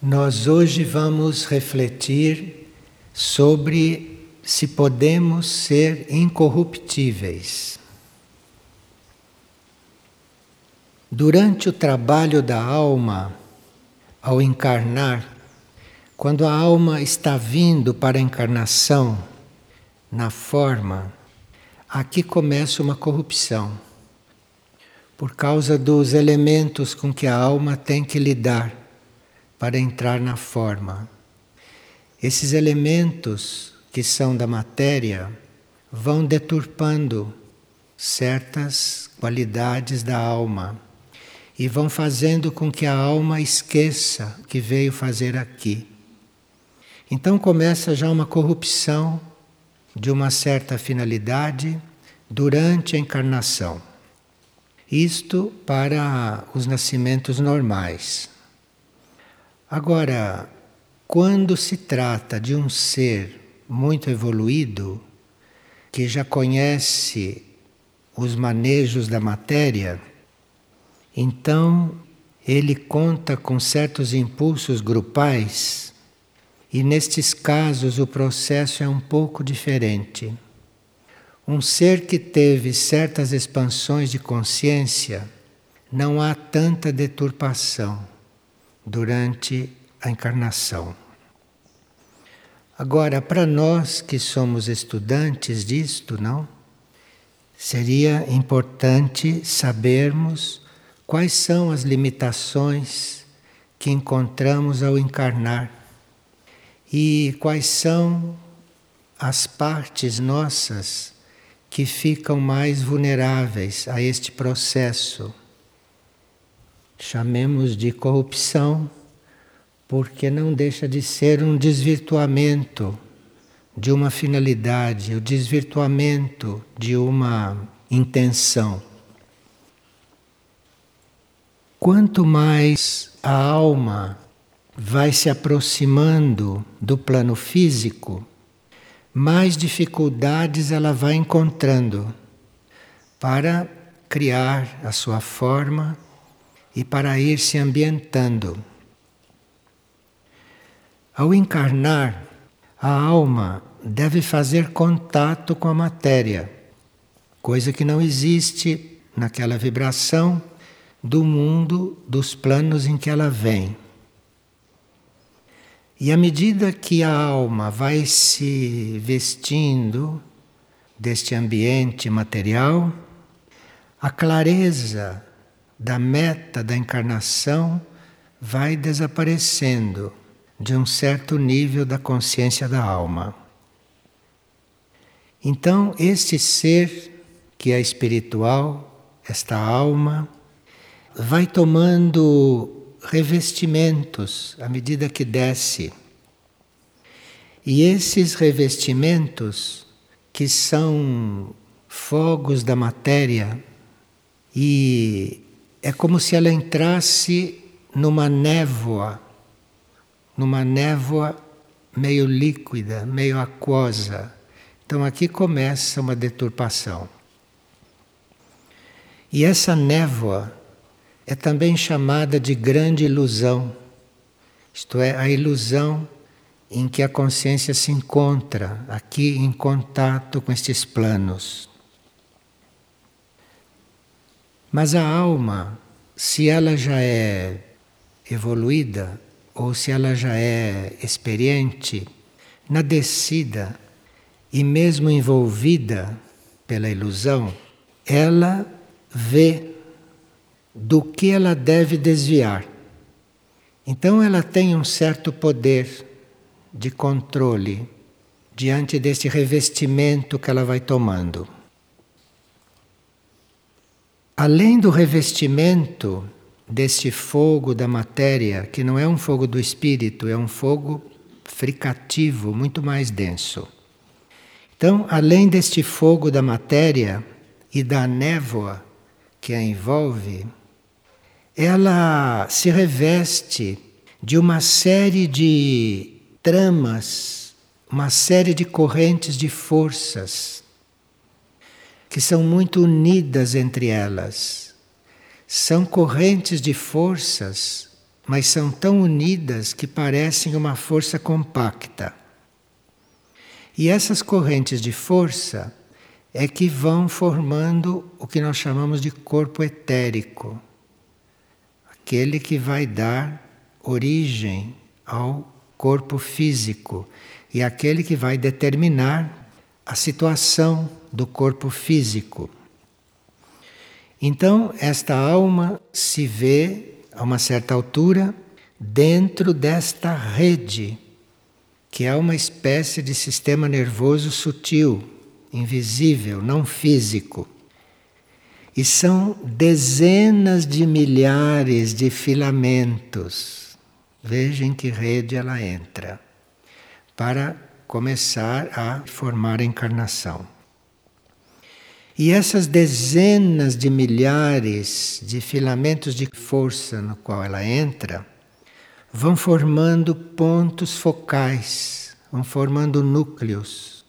Nós hoje vamos refletir sobre se podemos ser incorruptíveis. Durante o trabalho da alma, ao encarnar, quando a alma está vindo para a encarnação na forma, aqui começa uma corrupção, por causa dos elementos com que a alma tem que lidar para entrar na forma. Esses elementos que são da matéria vão deturpando certas qualidades da alma e vão fazendo com que a alma esqueça o que veio fazer aqui. Então começa já uma corrupção de uma certa finalidade durante a encarnação. Isto para os nascimentos normais. Agora, quando se trata de um ser muito evoluído, que já conhece os manejos da matéria, então ele conta com certos impulsos grupais e nestes casos o processo é um pouco diferente. Um ser que teve certas expansões de consciência, não há tanta deturpação durante a encarnação. Agora, para nós que somos estudantes disto, não? Seria importante sabermos quais são as limitações que encontramos ao encarnar e quais são as partes nossas que ficam mais vulneráveis a este processo chamemos de corrupção, porque não deixa de ser um desvirtuamento de uma finalidade, o desvirtuamento de uma intenção. Quanto mais a alma vai se aproximando do plano físico, mais dificuldades ela vai encontrando para criar a sua forma e para ir se ambientando. Ao encarnar, a alma deve fazer contato com a matéria, coisa que não existe naquela vibração do mundo dos planos em que ela vem. E à medida que a alma vai se vestindo deste ambiente material, a clareza da meta da encarnação vai desaparecendo de um certo nível da consciência da alma. Então, este ser que é espiritual, esta alma, vai tomando revestimentos à medida que desce. E esses revestimentos, que são fogos da matéria e é como se ela entrasse numa névoa, numa névoa meio líquida, meio aquosa. Então aqui começa uma deturpação. E essa névoa é também chamada de grande ilusão, isto é, a ilusão em que a consciência se encontra aqui em contato com estes planos. Mas a alma, se ela já é evoluída ou se ela já é experiente, na descida e mesmo envolvida pela ilusão, ela vê do que ela deve desviar. Então ela tem um certo poder de controle diante desse revestimento que ela vai tomando. Além do revestimento deste fogo da matéria, que não é um fogo do espírito, é um fogo fricativo, muito mais denso. Então, além deste fogo da matéria e da névoa que a envolve, ela se reveste de uma série de tramas, uma série de correntes de forças que são muito unidas entre elas. São correntes de forças mas são tão unidas que parecem uma força compacta. E essas correntes de força é que vão formando o que nós chamamos de corpo etérico, aquele que vai dar origem ao corpo físico e aquele que vai determinar a situação do corpo físico. Então, esta alma se vê a uma certa altura dentro desta rede, que é uma espécie de sistema nervoso sutil, invisível, não físico. E são dezenas de milhares de filamentos. Veja em que rede ela entra para começar a formar a encarnação. E essas dezenas de milhares de filamentos de força no qual ela entra vão formando pontos focais, vão formando núcleos.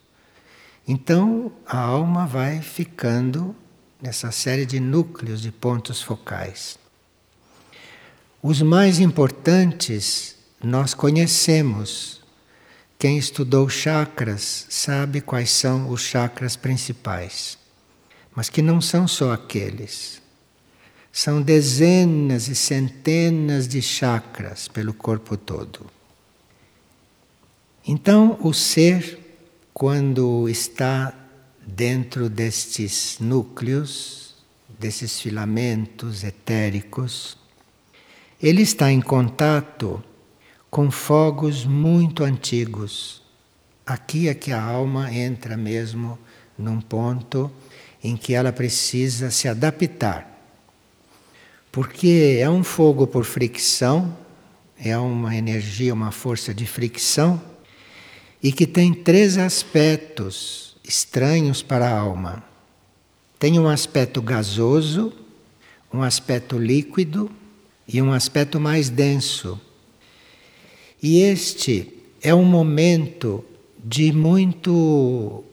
Então a alma vai ficando nessa série de núcleos de pontos focais. Os mais importantes nós conhecemos. Quem estudou chakras sabe quais são os chakras principais mas que não são só aqueles. São dezenas e centenas de chakras pelo corpo todo. Então, o ser, quando está dentro destes núcleos, desses filamentos etéricos, ele está em contato com fogos muito antigos. Aqui é que a alma entra mesmo num ponto em que ela precisa se adaptar. Porque é um fogo por fricção, é uma energia, uma força de fricção, e que tem três aspectos estranhos para a alma. Tem um aspecto gasoso, um aspecto líquido e um aspecto mais denso. E este é um momento de muito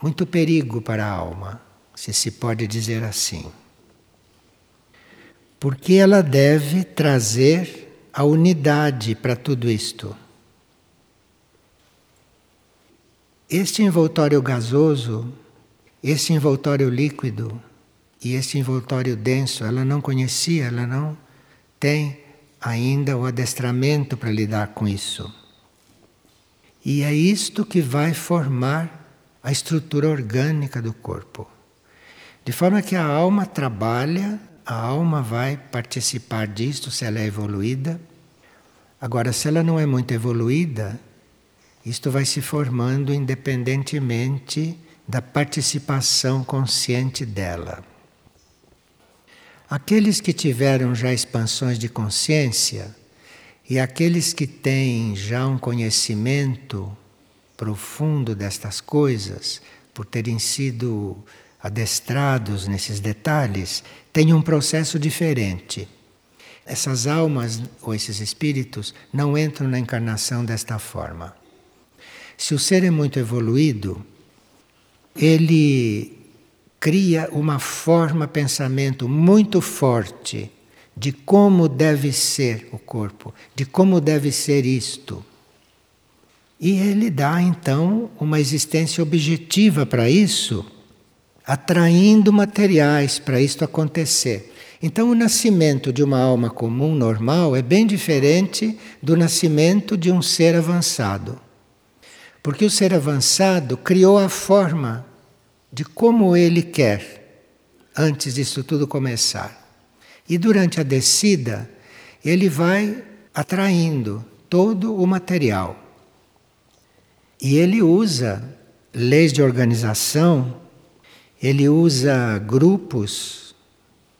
muito perigo para a alma se se pode dizer assim. Porque ela deve trazer a unidade para tudo isto. Este envoltório gasoso, este envoltório líquido e este envoltório denso, ela não conhecia, ela não tem ainda o adestramento para lidar com isso. E é isto que vai formar a estrutura orgânica do corpo. De forma que a alma trabalha, a alma vai participar disto se ela é evoluída. Agora, se ela não é muito evoluída, isto vai se formando independentemente da participação consciente dela. Aqueles que tiveram já expansões de consciência e aqueles que têm já um conhecimento profundo destas coisas, por terem sido adestrados nesses detalhes, têm um processo diferente. Essas almas ou esses espíritos não entram na encarnação desta forma. Se o ser é muito evoluído, ele cria uma forma pensamento muito forte de como deve ser o corpo, de como deve ser isto. E ele dá então uma existência objetiva para isso atraindo materiais para isto acontecer. Então, o nascimento de uma alma comum normal é bem diferente do nascimento de um ser avançado. Porque o ser avançado criou a forma de como ele quer antes disso tudo começar. E durante a descida, ele vai atraindo todo o material. E ele usa leis de organização ele usa grupos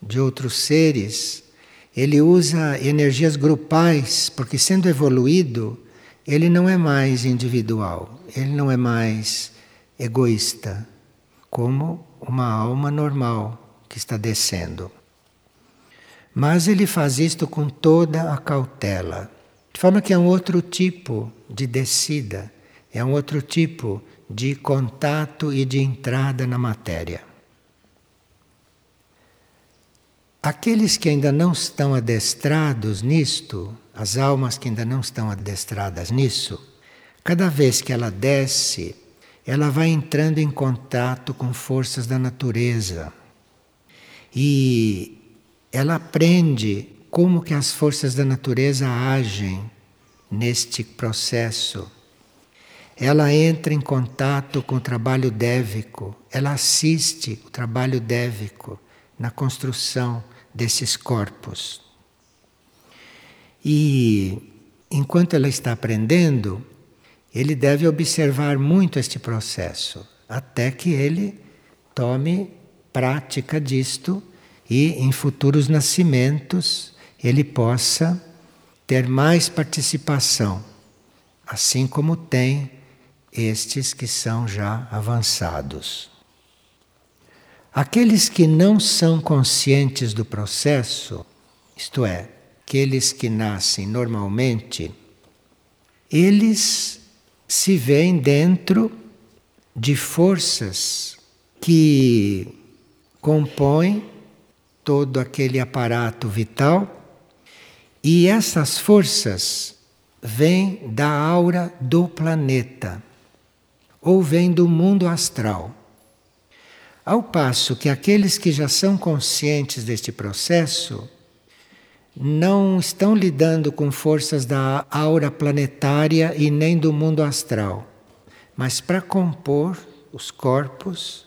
de outros seres, ele usa energias grupais, porque sendo evoluído, ele não é mais individual, ele não é mais egoísta, como uma alma normal que está descendo. Mas ele faz isto com toda a cautela, de forma que é um outro tipo de descida, é um outro tipo de contato e de entrada na matéria. Aqueles que ainda não estão adestrados nisto, as almas que ainda não estão adestradas nisso, cada vez que ela desce, ela vai entrando em contato com forças da natureza. E ela aprende como que as forças da natureza agem neste processo. Ela entra em contato com o trabalho dévico, ela assiste o trabalho dévico na construção desses corpos. E enquanto ela está aprendendo, ele deve observar muito este processo, até que ele tome prática disto e em futuros nascimentos ele possa ter mais participação, assim como tem estes que são já avançados. Aqueles que não são conscientes do processo, isto é, aqueles que nascem normalmente, eles se veem dentro de forças que compõem todo aquele aparato vital e essas forças vêm da aura do planeta ou vêm do mundo astral. Ao passo que aqueles que já são conscientes deste processo não estão lidando com forças da aura planetária e nem do mundo astral, mas para compor os corpos,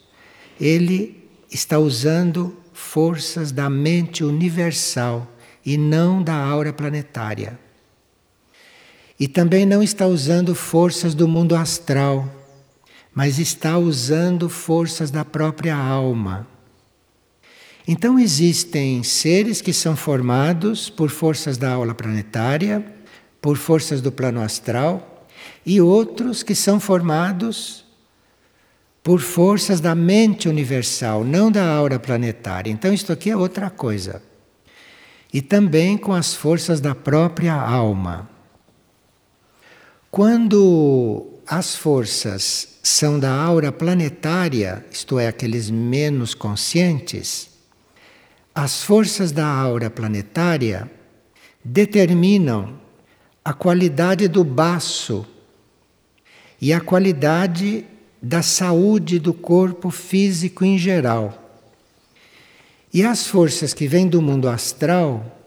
ele está usando forças da mente universal e não da aura planetária. E também não está usando forças do mundo astral mas está usando forças da própria alma. Então existem seres que são formados por forças da aula planetária, por forças do plano astral, e outros que são formados por forças da mente universal, não da aura planetária. Então isto aqui é outra coisa. E também com as forças da própria alma. Quando as forças são da aura planetária, isto é, aqueles menos conscientes, as forças da aura planetária determinam a qualidade do baço e a qualidade da saúde do corpo físico em geral. E as forças que vêm do mundo astral,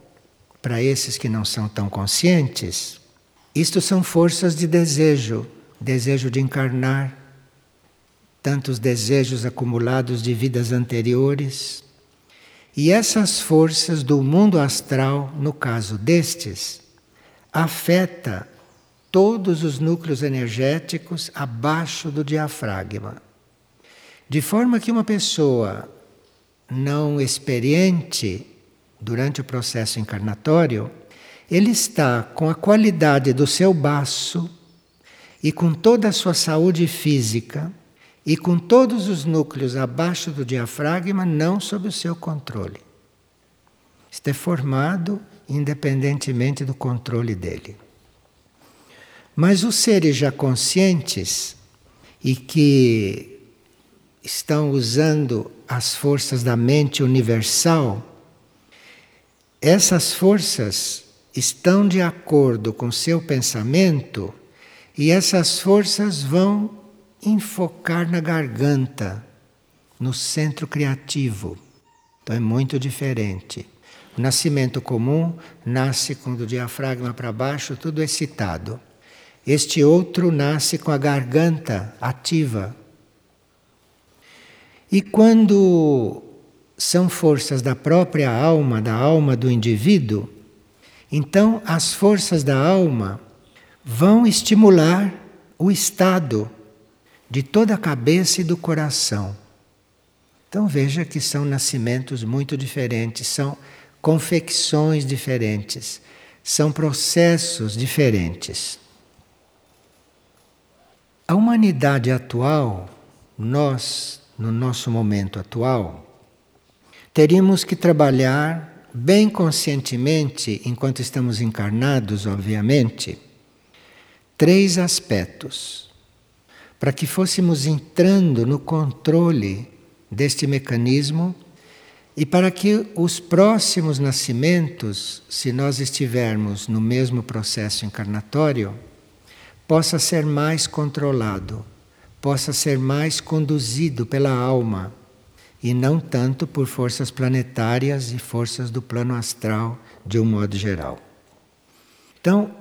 para esses que não são tão conscientes, isto são forças de desejo, desejo de encarnar, tantos desejos acumulados de vidas anteriores. E essas forças do mundo astral, no caso destes, afeta todos os núcleos energéticos abaixo do diafragma. De forma que uma pessoa não experiente durante o processo encarnatório, ele está com a qualidade do seu baço e com toda a sua saúde física e com todos os núcleos abaixo do diafragma não sob o seu controle. Isto é formado independentemente do controle dele. Mas os seres já conscientes e que estão usando as forças da mente universal, essas forças estão de acordo com seu pensamento e essas forças vão enfocar na garganta, no centro criativo. Então é muito diferente. O nascimento comum nasce com o diafragma para baixo, tudo excitado. Este outro nasce com a garganta ativa. E quando são forças da própria alma, da alma do indivíduo, então as forças da alma vão estimular o estado de toda a cabeça e do coração. Então veja que são nascimentos muito diferentes, são confecções diferentes, são processos diferentes. A humanidade atual, nós, no nosso momento atual, teríamos que trabalhar bem conscientemente, enquanto estamos encarnados, obviamente, três aspectos para que fôssemos entrando no controle deste mecanismo E para que os próximos nascimentos, se nós estivermos no mesmo processo encarnatório, possa ser mais controlado, possa ser mais conduzido pela alma e não tanto por forças planetárias e forças do plano astral de um modo geral. Então,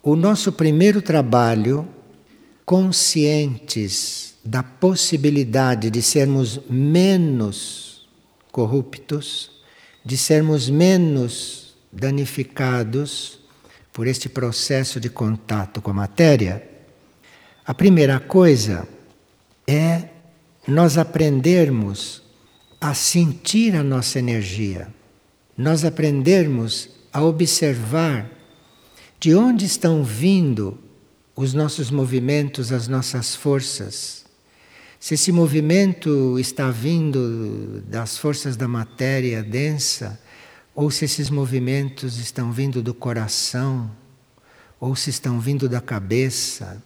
o nosso primeiro trabalho, conscientes da possibilidade de sermos menos corruptos, de sermos menos danificados por este processo de contato com a matéria, a primeira coisa é nós aprendermos a sentir a nossa energia, nós aprendermos a observar de onde estão vindo os nossos movimentos, as nossas forças. Se esse movimento está vindo das forças da matéria densa, ou se esses movimentos estão vindo do coração, ou se estão vindo da cabeça.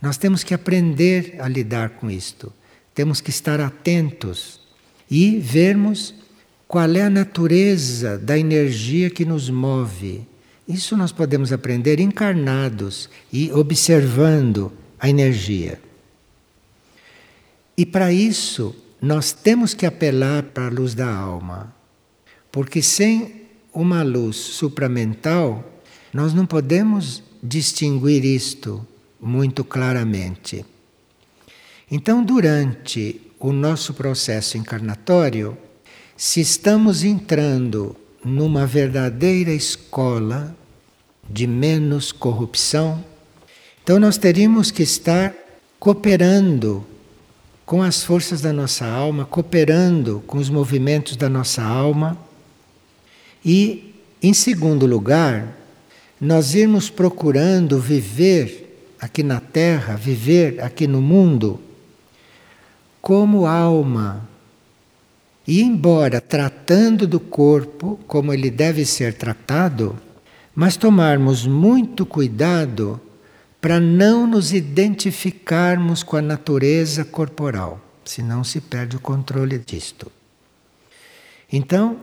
Nós temos que aprender a lidar com isto. Temos que estar atentos e vermos qual é a natureza da energia que nos move isso nós podemos aprender encarnados e observando a energia. E para isso, nós temos que apelar para a luz da alma. Porque sem uma luz supramental, nós não podemos distinguir isto muito claramente. Então, durante o nosso processo encarnatório, se estamos entrando numa verdadeira escola de menos corrupção, então nós teríamos que estar cooperando com as forças da nossa alma, cooperando com os movimentos da nossa alma. E, em segundo lugar, nós irmos procurando viver aqui na Terra, viver aqui no mundo, como alma e embora tratando do corpo como ele deve ser tratado, mas tomarmos muito cuidado para não nos identificarmos com a natureza corporal, senão se perde o controle disto. Então,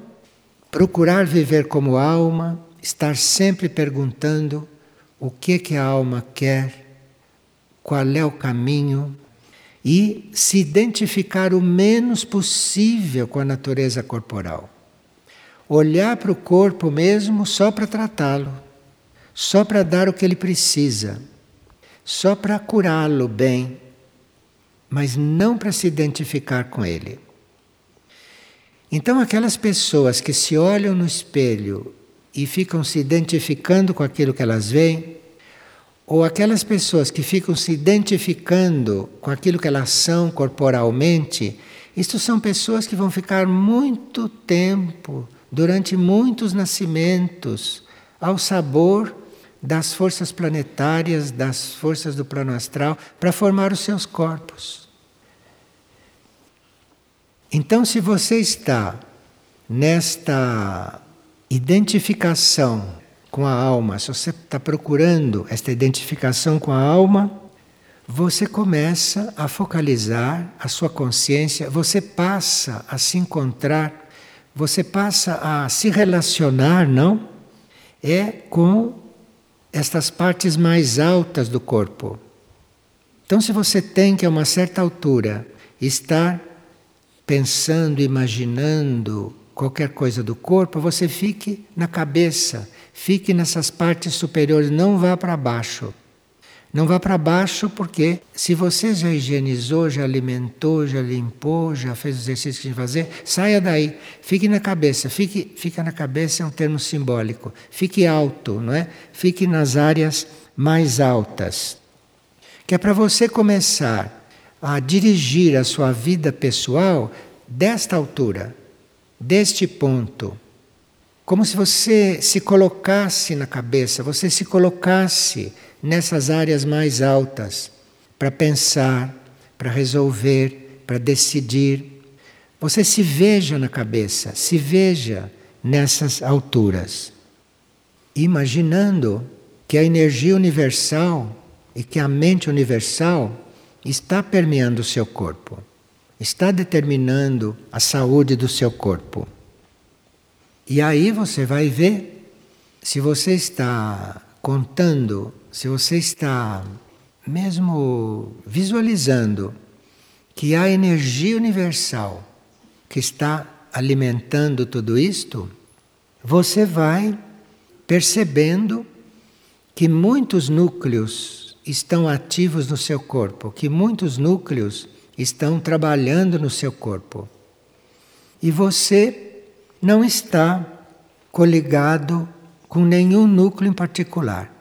procurar viver como alma, estar sempre perguntando o que que a alma quer, qual é o caminho, e se identificar o menos possível com a natureza corporal. Olhar para o corpo mesmo só para tratá-lo, só para dar o que ele precisa, só para curá-lo bem, mas não para se identificar com ele. Então, aquelas pessoas que se olham no espelho e ficam se identificando com aquilo que elas veem, ou aquelas pessoas que ficam se identificando com aquilo que elas são corporalmente, isto são pessoas que vão ficar muito tempo, durante muitos nascimentos, ao sabor das forças planetárias, das forças do plano astral, para formar os seus corpos. Então, se você está nesta identificação com a alma, se você está procurando esta identificação com a alma, você começa a focalizar a sua consciência, você passa a se encontrar, você passa a se relacionar, não? É com estas partes mais altas do corpo. Então, se você tem que a uma certa altura estar pensando, imaginando qualquer coisa do corpo, você fique na cabeça Fique nessas partes superiores, não vá para baixo. Não vá para baixo porque se você já higienizou, já alimentou, já limpou, já fez o exercício que tinha que fazer, saia daí. Fique na cabeça. Fique, fica na cabeça é um termo simbólico. Fique alto, não é? Fique nas áreas mais altas. Que é para você começar a dirigir a sua vida pessoal desta altura, deste ponto. Como se você se colocasse na cabeça, você se colocasse nessas áreas mais altas para pensar, para resolver, para decidir. Você se veja na cabeça, se veja nessas alturas, imaginando que a energia universal e que a mente universal está permeando o seu corpo, está determinando a saúde do seu corpo. E aí você vai ver se você está contando, se você está mesmo visualizando que há energia universal que está alimentando tudo isto, você vai percebendo que muitos núcleos estão ativos no seu corpo, que muitos núcleos estão trabalhando no seu corpo. E você não está coligado com nenhum núcleo em particular.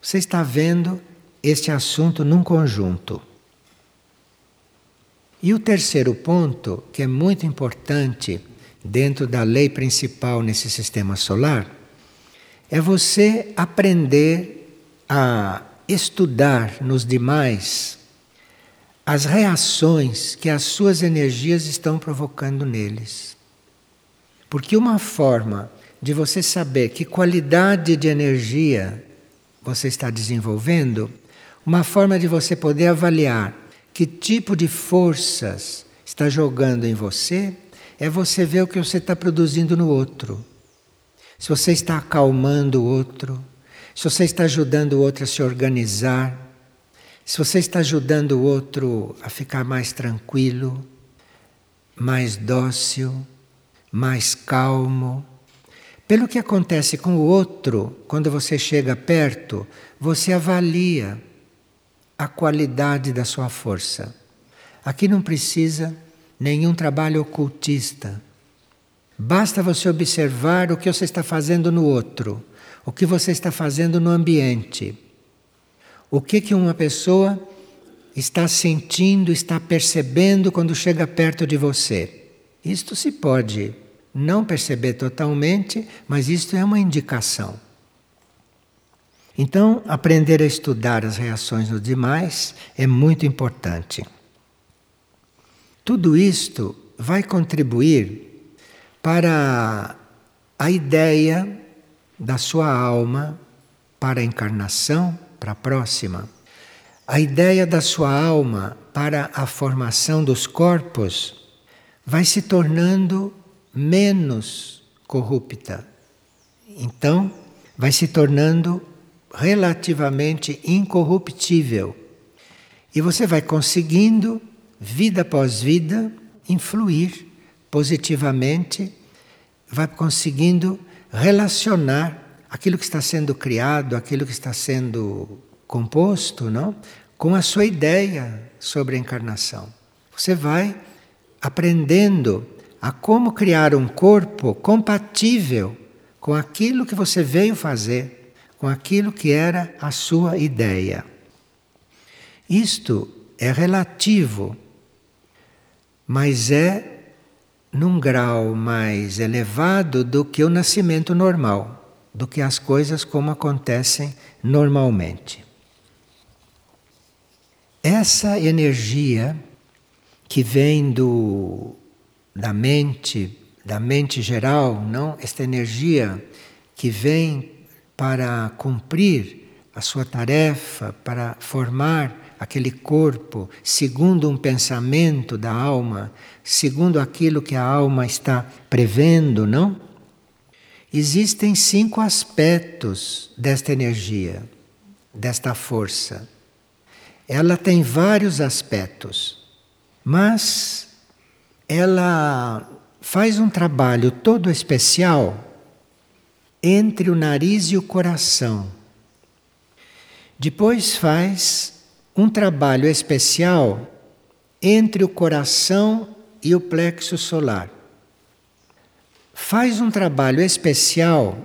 Você está vendo este assunto num conjunto. E o terceiro ponto, que é muito importante dentro da lei principal nesse sistema solar, é você aprender a estudar nos demais as reações que as suas energias estão provocando neles. Porque uma forma de você saber que qualidade de energia você está desenvolvendo, uma forma de você poder avaliar que tipo de forças está jogando em você é você ver o que você está produzindo no outro. Se você está acalmando o outro, se você está ajudando o outro a se organizar, se você está ajudando o outro a ficar mais tranquilo, mais dócil, mais calmo. Pelo que acontece com o outro, quando você chega perto, você avalia a qualidade da sua força. Aqui não precisa nenhum trabalho ocultista. Basta você observar o que você está fazendo no outro, o que você está fazendo no ambiente. O que que uma pessoa está sentindo, está percebendo quando chega perto de você. Isto se pode não perceber totalmente, mas isto é uma indicação. Então, aprender a estudar as reações dos demais é muito importante. Tudo isto vai contribuir para a ideia da sua alma para a encarnação, para a próxima. A ideia da sua alma para a formação dos corpos vai se tornando menos corrupta. Então, vai se tornando relativamente incorruptível. E você vai conseguindo, vida após vida, influir positivamente, vai conseguindo relacionar aquilo que está sendo criado, aquilo que está sendo composto, não? com a sua ideia sobre a encarnação. Você vai aprendendo a como criar um corpo compatível com aquilo que você veio fazer com aquilo que era a sua ideia. Isto é relativo, mas é num grau mais elevado do que o nascimento normal, do que as coisas como acontecem normalmente. Essa energia que vem do, da mente, da mente geral, não? Esta energia que vem para cumprir a sua tarefa, para formar aquele corpo segundo um pensamento da alma, segundo aquilo que a alma está prevendo, não? Existem cinco aspectos desta energia, desta força. Ela tem vários aspectos, mas ela faz um trabalho todo especial entre o nariz e o coração. Depois faz um trabalho especial entre o coração e o plexo solar. Faz um trabalho especial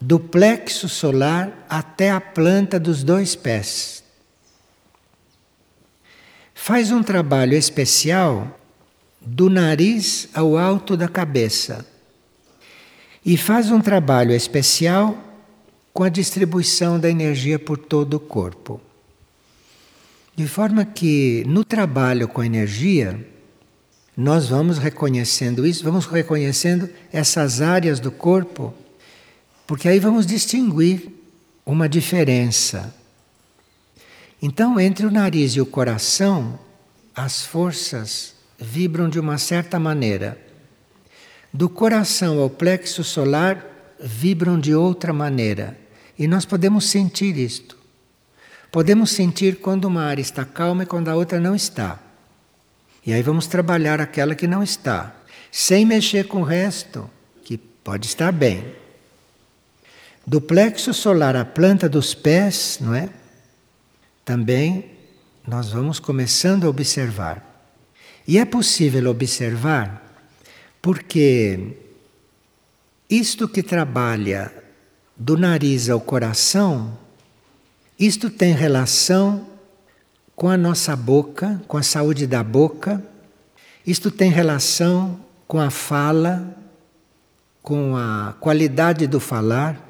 do plexo solar até a planta dos dois pés. Faz um trabalho especial do nariz ao alto da cabeça e faz um trabalho especial com a distribuição da energia por todo o corpo. De forma que no trabalho com a energia, nós vamos reconhecendo isso, vamos reconhecendo essas áreas do corpo, porque aí vamos distinguir uma diferença. Então, entre o nariz e o coração, as forças vibram de uma certa maneira. Do coração ao plexo solar vibram de outra maneira. E nós podemos sentir isto. Podemos sentir quando uma área está calma e quando a outra não está. E aí vamos trabalhar aquela que não está, sem mexer com o resto, que pode estar bem. Do plexo solar à planta dos pés, não é? Também nós vamos começando a observar. E é possível observar porque isto que trabalha do nariz ao coração, isto tem relação com a nossa boca, com a saúde da boca, isto tem relação com a fala, com a qualidade do falar,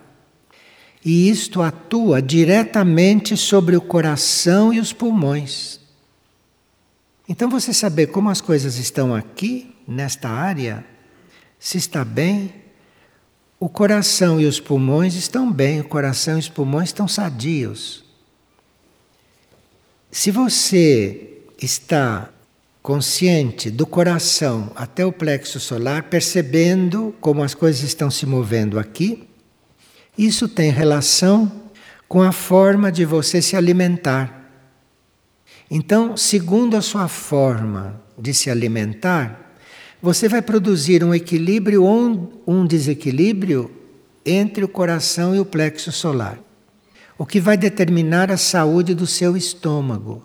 e isto atua diretamente sobre o coração e os pulmões. Então, você saber como as coisas estão aqui, nesta área, se está bem, o coração e os pulmões estão bem, o coração e os pulmões estão sadios. Se você está consciente do coração até o plexo solar, percebendo como as coisas estão se movendo aqui, isso tem relação com a forma de você se alimentar. Então, segundo a sua forma de se alimentar, você vai produzir um equilíbrio ou um desequilíbrio entre o coração e o plexo solar, o que vai determinar a saúde do seu estômago.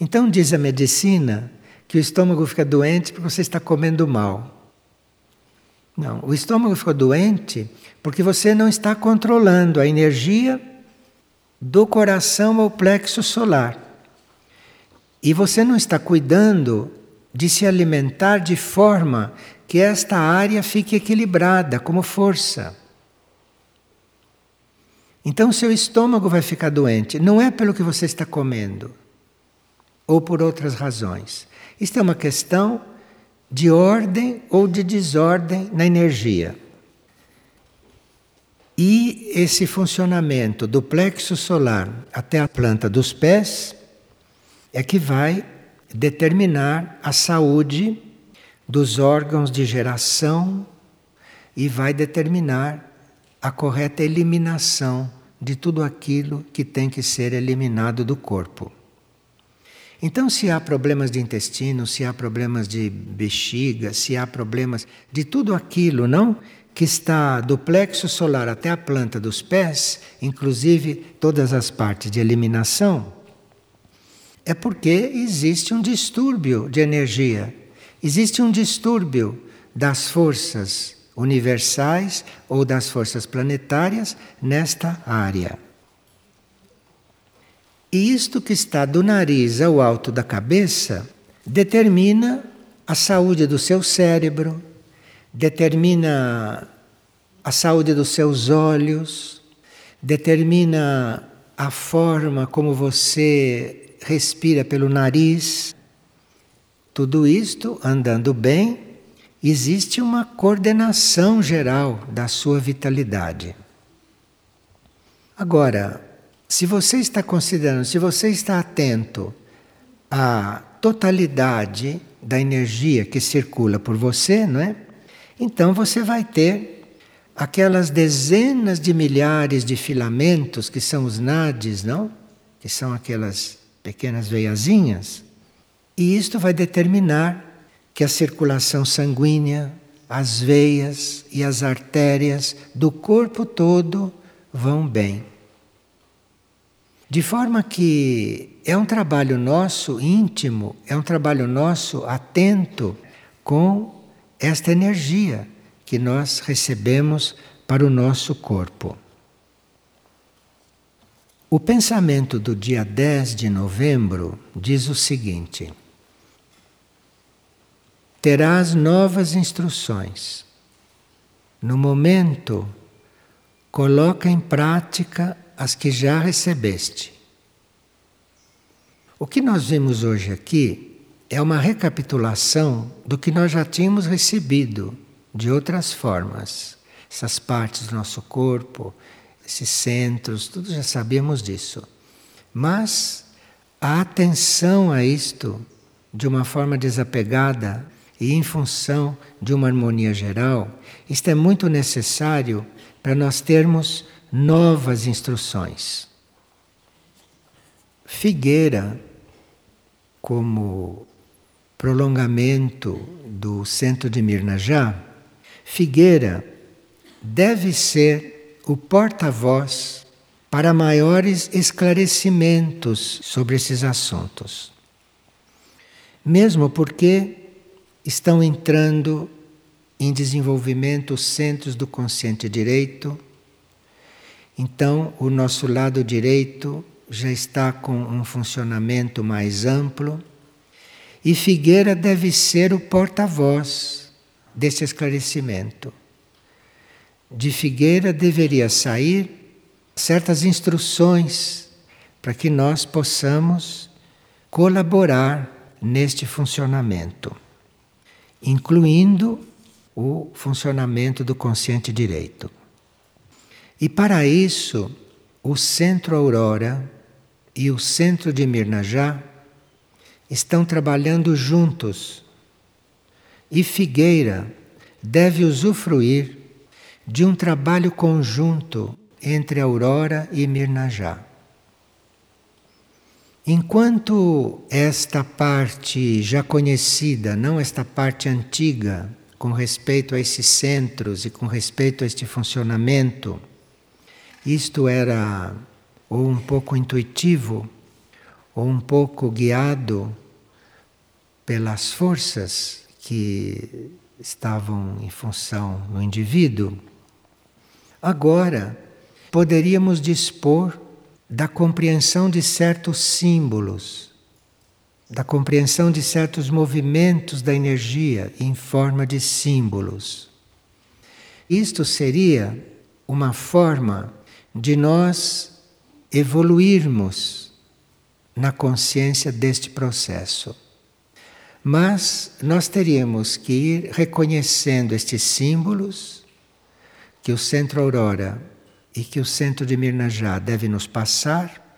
Então, diz a medicina que o estômago fica doente porque você está comendo mal. Não, o estômago ficou doente porque você não está controlando a energia do coração ao plexo solar. E você não está cuidando de se alimentar de forma que esta área fique equilibrada como força. Então, seu estômago vai ficar doente. Não é pelo que você está comendo, ou por outras razões. Isto é uma questão de ordem ou de desordem na energia. E esse funcionamento do plexo solar até a planta dos pés é que vai determinar a saúde dos órgãos de geração e vai determinar a correta eliminação de tudo aquilo que tem que ser eliminado do corpo. Então, se há problemas de intestino, se há problemas de bexiga, se há problemas de tudo aquilo, não? Que está do plexo solar até a planta dos pés, inclusive todas as partes de eliminação, é porque existe um distúrbio de energia, existe um distúrbio das forças universais ou das forças planetárias nesta área. E isto que está do nariz ao alto da cabeça determina a saúde do seu cérebro, determina a saúde dos seus olhos, determina a forma como você respira pelo nariz. Tudo isto andando bem, existe uma coordenação geral da sua vitalidade. Agora, se você está considerando, se você está atento à totalidade da energia que circula por você, não é? Então você vai ter aquelas dezenas de milhares de filamentos que são os nadis, não? Que são aquelas pequenas veiazinhas. E isto vai determinar que a circulação sanguínea, as veias e as artérias do corpo todo vão bem. De forma que é um trabalho nosso íntimo, é um trabalho nosso atento com esta energia que nós recebemos para o nosso corpo. O pensamento do dia 10 de novembro diz o seguinte: Terás novas instruções. No momento, coloca em prática as que já recebeste. O que nós vemos hoje aqui é uma recapitulação do que nós já tínhamos recebido de outras formas. Essas partes do nosso corpo, esses centros, tudo já sabíamos disso. Mas a atenção a isto de uma forma desapegada e em função de uma harmonia geral, isto é muito necessário para nós termos novas instruções. Figueira, como prolongamento do centro de Mirnajá, Figueira deve ser o porta-voz para maiores esclarecimentos sobre esses assuntos. Mesmo porque estão entrando em desenvolvimento os centros do consciente direito, então o nosso lado direito já está com um funcionamento mais amplo. E Figueira deve ser o porta-voz desse esclarecimento. De Figueira deveria sair certas instruções para que nós possamos colaborar neste funcionamento, incluindo o funcionamento do consciente direito. E para isso, o Centro Aurora e o Centro de Mirnajá estão trabalhando juntos. E Figueira deve usufruir de um trabalho conjunto entre Aurora e Mirnajá. Enquanto esta parte já conhecida, não esta parte antiga, com respeito a esses centros e com respeito a este funcionamento, isto era ou um pouco intuitivo, ou um pouco guiado pelas forças que estavam em função no indivíduo, agora poderíamos dispor da compreensão de certos símbolos, da compreensão de certos movimentos da energia em forma de símbolos. Isto seria uma forma de nós evoluirmos na consciência deste processo. Mas nós teríamos que ir reconhecendo estes símbolos que o Centro Aurora e que o centro de Mirnajá deve nos passar,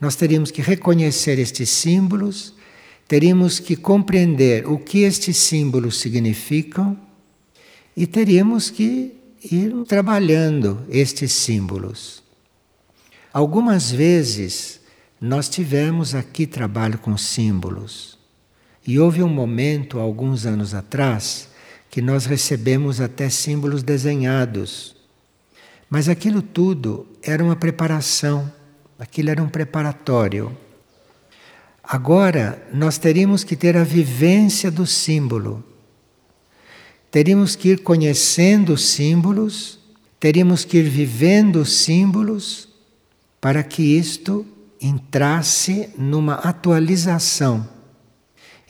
nós teríamos que reconhecer estes símbolos, teríamos que compreender o que estes símbolos significam e teríamos que ir trabalhando estes símbolos. Algumas vezes nós tivemos aqui trabalho com símbolos e houve um momento, alguns anos atrás, que nós recebemos até símbolos desenhados mas aquilo tudo era uma preparação, aquilo era um preparatório. Agora nós teríamos que ter a vivência do símbolo. Teríamos que ir conhecendo os símbolos, teríamos que ir vivendo os símbolos para que isto entrasse numa atualização.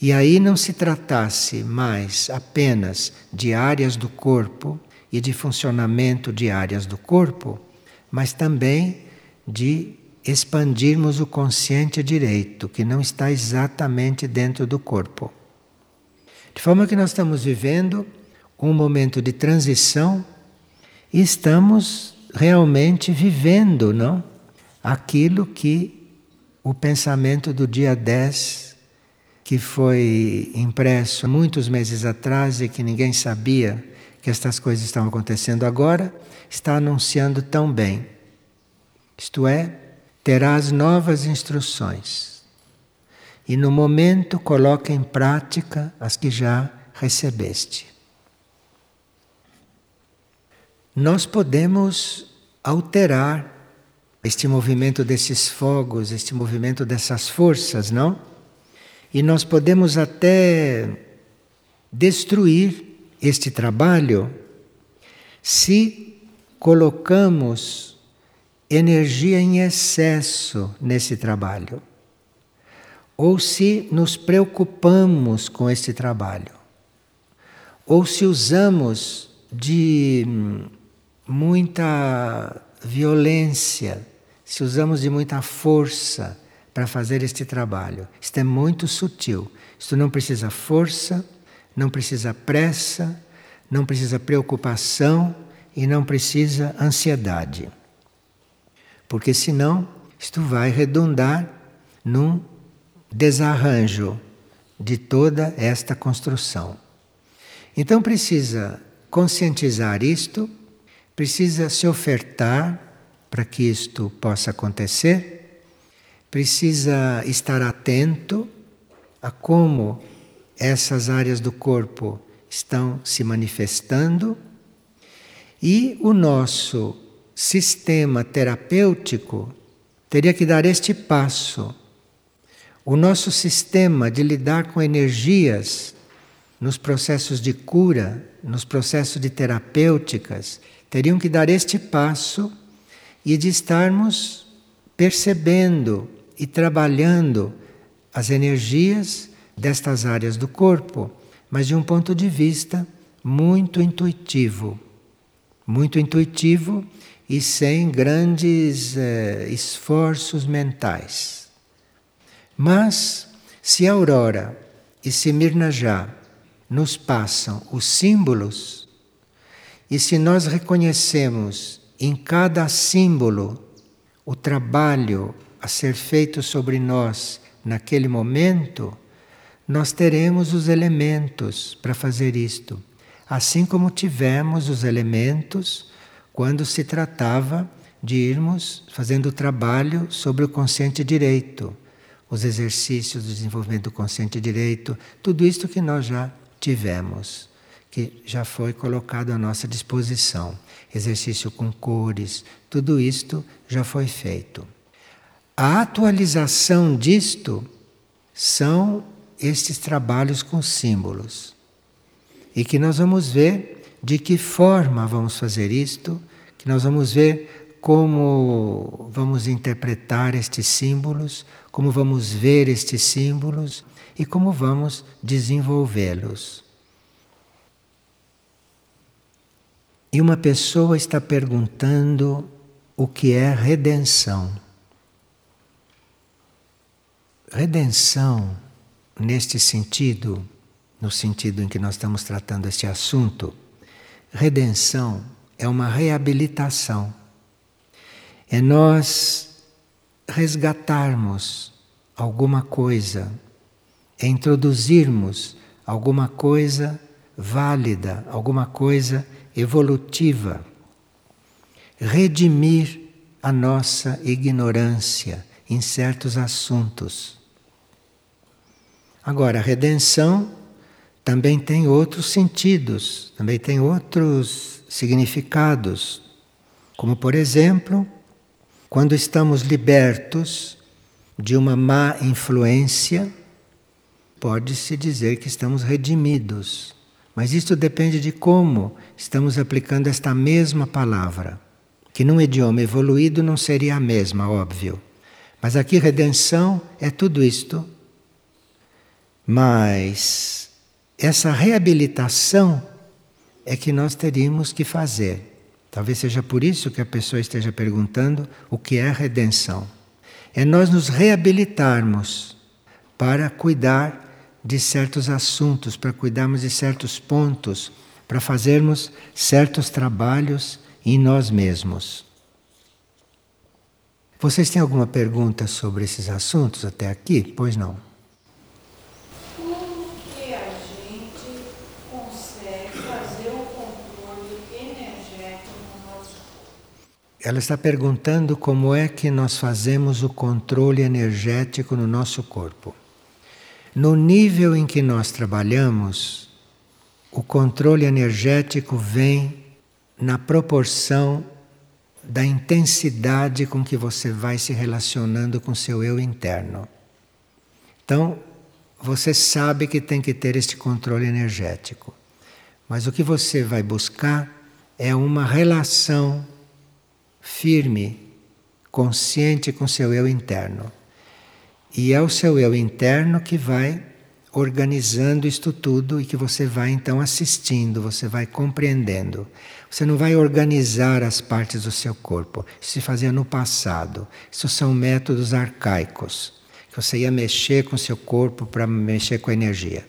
E aí não se tratasse mais apenas de áreas do corpo, e de funcionamento de áreas do corpo, mas também de expandirmos o consciente direito, que não está exatamente dentro do corpo. De forma que nós estamos vivendo um momento de transição e estamos realmente vivendo, não? Aquilo que o pensamento do dia 10, que foi impresso muitos meses atrás e que ninguém sabia que estas coisas estão acontecendo agora, está anunciando tão bem. Isto é, terás novas instruções. E no momento coloca em prática as que já recebeste. Nós podemos alterar este movimento desses fogos, este movimento dessas forças, não? E nós podemos até destruir este trabalho se colocamos energia em excesso nesse trabalho, ou se nos preocupamos com este trabalho, ou se usamos de muita violência, se usamos de muita força para fazer este trabalho. Isto é muito sutil. Isto não precisa força, não precisa pressa, não precisa preocupação e não precisa ansiedade. Porque senão isto vai redundar num desarranjo de toda esta construção. Então precisa conscientizar isto, precisa se ofertar para que isto possa acontecer, precisa estar atento a como essas áreas do corpo estão se manifestando e o nosso sistema terapêutico teria que dar este passo. O nosso sistema de lidar com energias nos processos de cura, nos processos de terapêuticas, teriam que dar este passo e de estarmos percebendo e trabalhando as energias destas áreas do corpo, mas de um ponto de vista muito intuitivo. Muito intuitivo e sem grandes eh, esforços mentais. Mas, se a Aurora e se já nos passam os símbolos, e se nós reconhecemos em cada símbolo o trabalho a ser feito sobre nós naquele momento, nós teremos os elementos para fazer isto. Assim como tivemos os elementos quando se tratava de irmos fazendo o trabalho sobre o consciente direito, os exercícios do desenvolvimento do consciente direito, tudo isto que nós já tivemos, que já foi colocado à nossa disposição. Exercício com cores, tudo isto já foi feito. A atualização disto são estes trabalhos com símbolos. E que nós vamos ver de que forma vamos fazer isto, que nós vamos ver como vamos interpretar estes símbolos, como vamos ver estes símbolos e como vamos desenvolvê-los. E uma pessoa está perguntando o que é redenção. Redenção, neste sentido, no sentido em que nós estamos tratando este assunto, redenção é uma reabilitação. É nós resgatarmos alguma coisa, é introduzirmos alguma coisa válida, alguma coisa evolutiva, redimir a nossa ignorância em certos assuntos. Agora, a redenção também tem outros sentidos, também tem outros significados, como por exemplo, quando estamos libertos de uma má influência, pode-se dizer que estamos redimidos. Mas isso depende de como estamos aplicando esta mesma palavra, que num idioma evoluído não seria a mesma, óbvio. Mas aqui redenção é tudo isto. Mas essa reabilitação é que nós teríamos que fazer. Talvez seja por isso que a pessoa esteja perguntando o que é redenção. É nós nos reabilitarmos para cuidar de certos assuntos, para cuidarmos de certos pontos, para fazermos certos trabalhos em nós mesmos. Vocês têm alguma pergunta sobre esses assuntos até aqui? Pois não. Como que a gente consegue fazer o controle energético no nosso Ela está perguntando como é que nós fazemos o controle energético no nosso corpo. No nível em que nós trabalhamos, o controle energético vem na proporção da intensidade com que você vai se relacionando com seu eu interno. Então, você sabe que tem que ter este controle energético. Mas o que você vai buscar é uma relação firme, consciente com seu eu interno. E é o seu eu interno que vai organizando isto tudo e que você vai então assistindo, você vai compreendendo. Você não vai organizar as partes do seu corpo. Isso se fazia no passado. Isso são métodos arcaicos. Que você ia mexer com o seu corpo para mexer com a energia.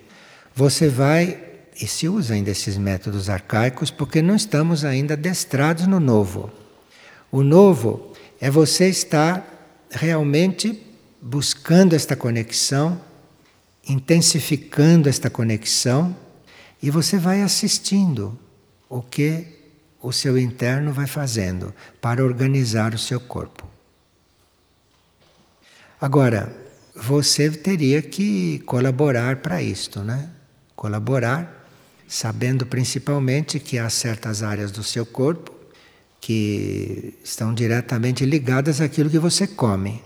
Você vai, e se usa ainda esses métodos arcaicos, porque não estamos ainda adestrados no novo. O novo é você estar realmente buscando esta conexão, intensificando esta conexão E você vai assistindo o que o seu interno vai fazendo para organizar o seu corpo. Agora, você teria que colaborar para isto, né? Colaborar, sabendo principalmente que há certas áreas do seu corpo que estão diretamente ligadas àquilo que você come.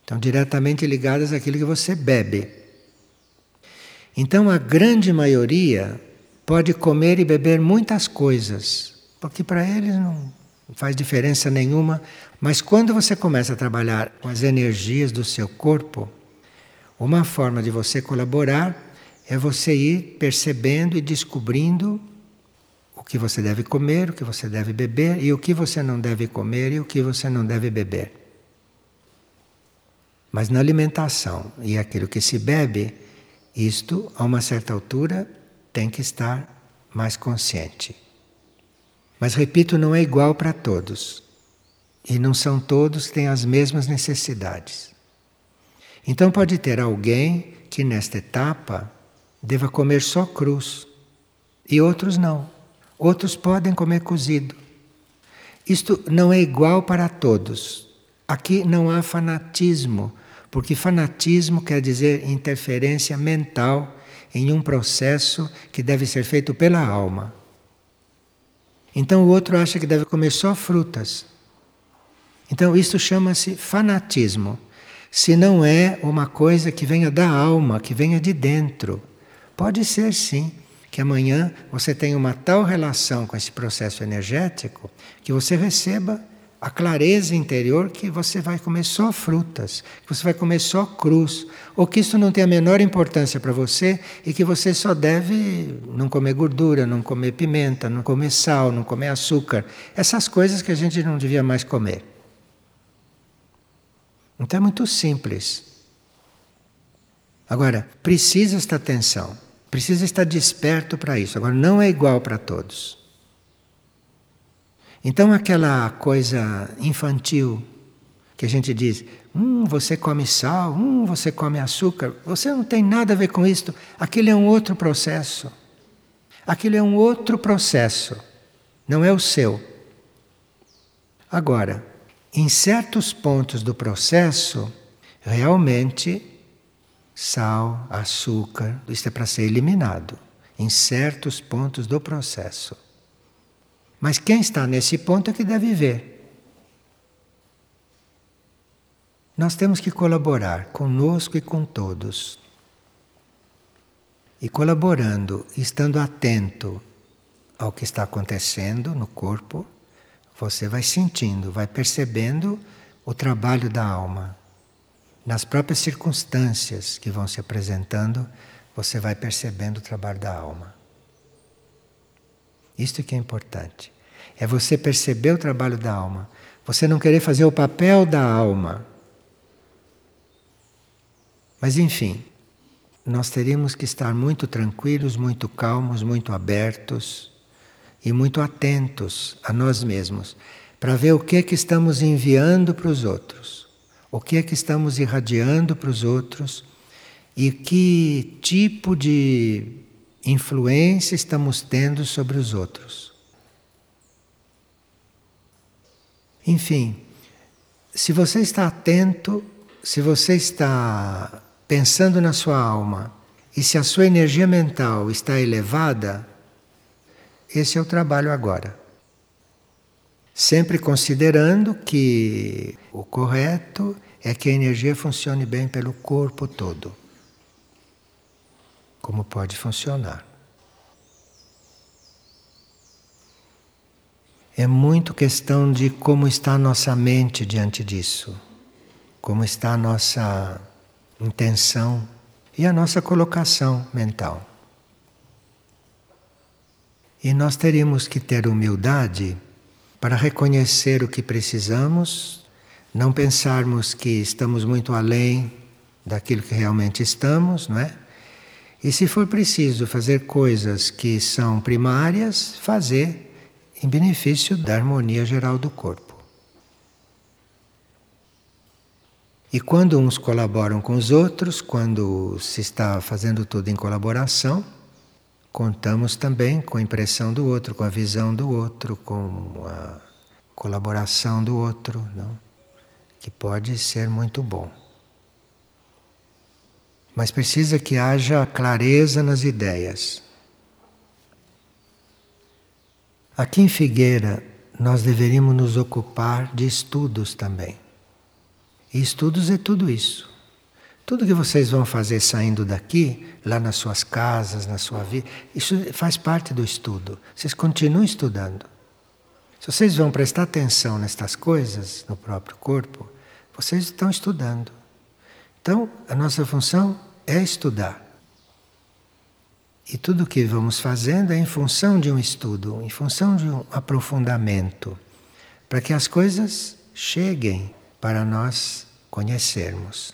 Estão diretamente ligadas àquilo que você bebe. Então a grande maioria pode comer e beber muitas coisas, porque para eles não faz diferença nenhuma, mas quando você começa a trabalhar com as energias do seu corpo, uma forma de você colaborar é você ir percebendo e descobrindo o que você deve comer, o que você deve beber e o que você não deve comer e o que você não deve beber. Mas na alimentação e aquilo que se bebe, isto, a uma certa altura, tem que estar mais consciente. Mas repito, não é igual para todos. E não são todos que têm as mesmas necessidades. Então pode ter alguém que nesta etapa deva comer só cruz e outros não. Outros podem comer cozido. Isto não é igual para todos. Aqui não há fanatismo porque fanatismo quer dizer interferência mental em um processo que deve ser feito pela alma. Então o outro acha que deve comer só frutas. Então isso chama-se fanatismo. Se não é uma coisa que venha da alma, que venha de dentro. Pode ser sim que amanhã você tenha uma tal relação com esse processo energético que você receba a clareza interior que você vai comer só frutas, que você vai comer só cruz, ou que isso não tem a menor importância para você e que você só deve não comer gordura, não comer pimenta, não comer sal, não comer açúcar, essas coisas que a gente não devia mais comer. Então é muito simples. Agora, precisa esta atenção, precisa estar desperto para isso. Agora, não é igual para todos. Então, aquela coisa infantil que a gente diz: hum, você come sal, hum, você come açúcar, você não tem nada a ver com isto. Aquilo é um outro processo. Aquilo é um outro processo, não é o seu. Agora, em certos pontos do processo, realmente, sal, açúcar, isso é para ser eliminado. Em certos pontos do processo. Mas quem está nesse ponto é que deve ver. Nós temos que colaborar conosco e com todos. E colaborando, estando atento ao que está acontecendo no corpo, você vai sentindo, vai percebendo o trabalho da alma. Nas próprias circunstâncias que vão se apresentando, você vai percebendo o trabalho da alma. Isto que é importante. É você perceber o trabalho da alma. Você não querer fazer o papel da alma. Mas enfim, nós teríamos que estar muito tranquilos, muito calmos, muito abertos e muito atentos a nós mesmos, para ver o que é que estamos enviando para os outros, o que é que estamos irradiando para os outros e que tipo de influência estamos tendo sobre os outros. Enfim, se você está atento, se você está pensando na sua alma e se a sua energia mental está elevada, esse é o trabalho agora. Sempre considerando que o correto é que a energia funcione bem pelo corpo todo. Como pode funcionar. É muito questão de como está a nossa mente diante disso, como está a nossa intenção e a nossa colocação mental. E nós teríamos que ter humildade para reconhecer o que precisamos, não pensarmos que estamos muito além daquilo que realmente estamos, não é? E se for preciso fazer coisas que são primárias, fazer em benefício da harmonia geral do corpo. E quando uns colaboram com os outros, quando se está fazendo tudo em colaboração, contamos também com a impressão do outro, com a visão do outro, com a colaboração do outro, não? Que pode ser muito bom. Mas precisa que haja clareza nas ideias. Aqui em Figueira, nós deveríamos nos ocupar de estudos também. E estudos é tudo isso. Tudo que vocês vão fazer saindo daqui, lá nas suas casas, na sua vida, isso faz parte do estudo. Vocês continuam estudando. Se vocês vão prestar atenção nestas coisas no próprio corpo, vocês estão estudando. Então, a nossa função é estudar. E tudo o que vamos fazendo é em função de um estudo, em função de um aprofundamento, para que as coisas cheguem para nós conhecermos.